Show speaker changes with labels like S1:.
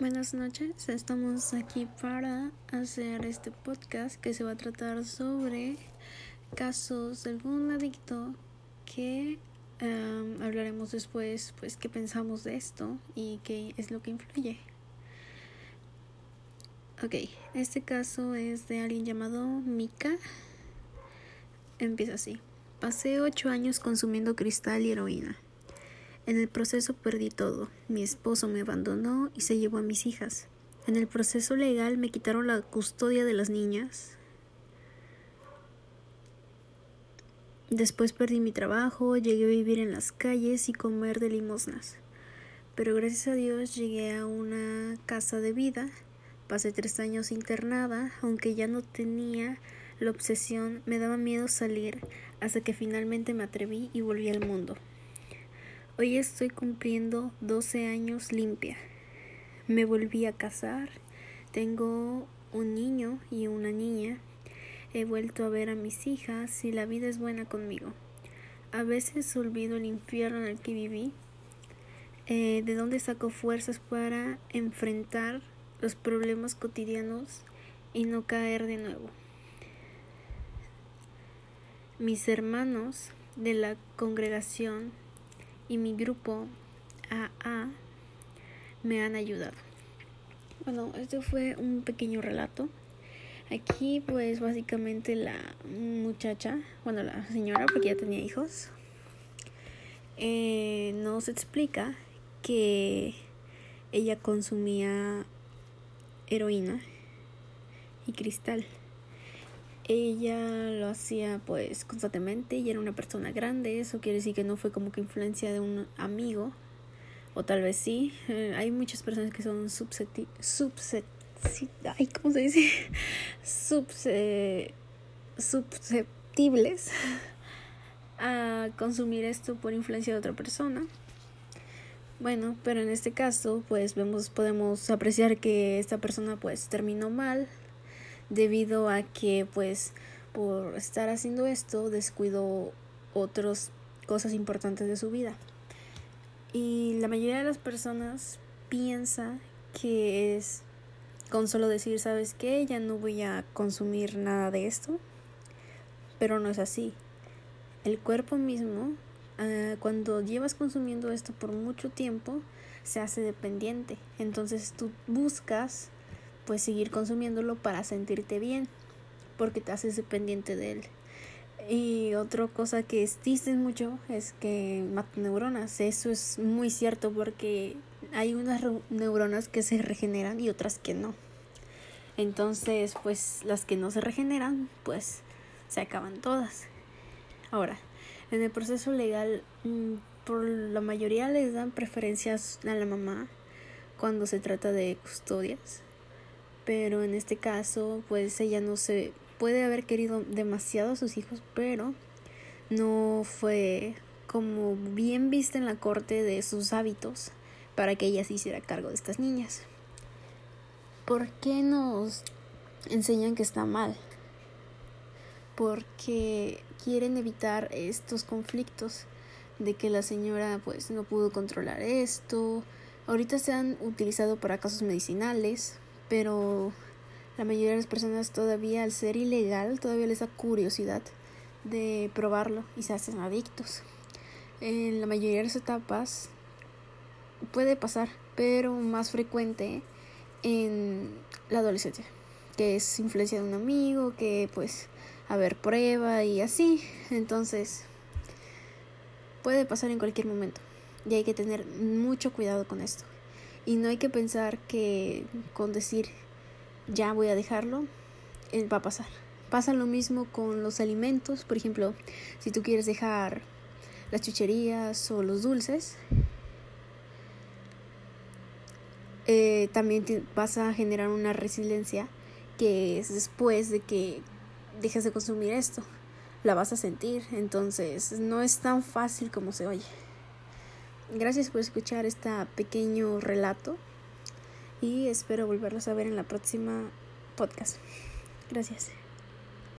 S1: Buenas noches, estamos aquí para hacer este podcast que se va a tratar sobre casos de algún adicto que um, hablaremos después, pues qué pensamos de esto y qué es lo que influye. Ok, este caso es de alguien llamado Mika. Empieza así. Pasé ocho años consumiendo cristal y heroína. En el proceso perdí todo. Mi esposo me abandonó y se llevó a mis hijas. En el proceso legal me quitaron la custodia de las niñas. Después perdí mi trabajo, llegué a vivir en las calles y comer de limosnas. Pero gracias a Dios llegué a una casa de vida. Pasé tres años internada, aunque ya no tenía la obsesión, me daba miedo salir, hasta que finalmente me atreví y volví al mundo. Hoy estoy cumpliendo 12 años limpia. Me volví a casar. Tengo un niño y una niña. He vuelto a ver a mis hijas y la vida es buena conmigo. A veces olvido el infierno en el que viví. Eh, de dónde saco fuerzas para enfrentar los problemas cotidianos y no caer de nuevo. Mis hermanos de la congregación y mi grupo AA me han ayudado. Bueno, esto fue un pequeño relato. Aquí pues básicamente la muchacha, bueno la señora porque ya tenía hijos, eh, nos explica que ella consumía heroína y cristal ella lo hacía pues constantemente y era una persona grande, eso quiere decir que no fue como que influencia de un amigo, o tal vez sí, eh, hay muchas personas que son ¿cómo se dice? susceptibles a consumir esto por influencia de otra persona. Bueno, pero en este caso, pues vemos, podemos apreciar que esta persona pues terminó mal, debido a que pues por estar haciendo esto descuidó otras cosas importantes de su vida. Y la mayoría de las personas piensa que es con solo decir, ¿sabes qué? Ya no voy a consumir nada de esto. Pero no es así. El cuerpo mismo, ah, cuando llevas consumiendo esto por mucho tiempo, se hace dependiente. Entonces tú buscas pues seguir consumiéndolo para sentirte bien, porque te haces dependiente de él. Y otra cosa que dicen mucho es que mata neuronas. Eso es muy cierto porque hay unas neuronas que se regeneran y otras que no. Entonces, pues las que no se regeneran, pues se acaban todas. Ahora, en el proceso legal, mm, por la mayoría les dan preferencias a la mamá cuando se trata de custodias pero en este caso pues ella no se puede haber querido demasiado a sus hijos, pero no fue como bien vista en la corte de sus hábitos para que ella se hiciera cargo de estas niñas. ¿Por qué nos enseñan que está mal? Porque quieren evitar estos conflictos de que la señora pues no pudo controlar esto. Ahorita se han utilizado para casos medicinales, pero la mayoría de las personas todavía al ser ilegal todavía les da curiosidad de probarlo y se hacen adictos. En la mayoría de las etapas puede pasar, pero más frecuente en la adolescencia, que es influencia de un amigo, que pues a ver prueba y así. Entonces puede pasar en cualquier momento y hay que tener mucho cuidado con esto. Y no hay que pensar que con decir ya voy a dejarlo, eh, va a pasar. Pasa lo mismo con los alimentos, por ejemplo, si tú quieres dejar las chucherías o los dulces, eh, también vas a generar una resiliencia que es después de que dejes de consumir esto, la vas a sentir, entonces no es tan fácil como se oye. Gracias por escuchar este pequeño relato y espero volverlos a ver en la próxima podcast. Gracias.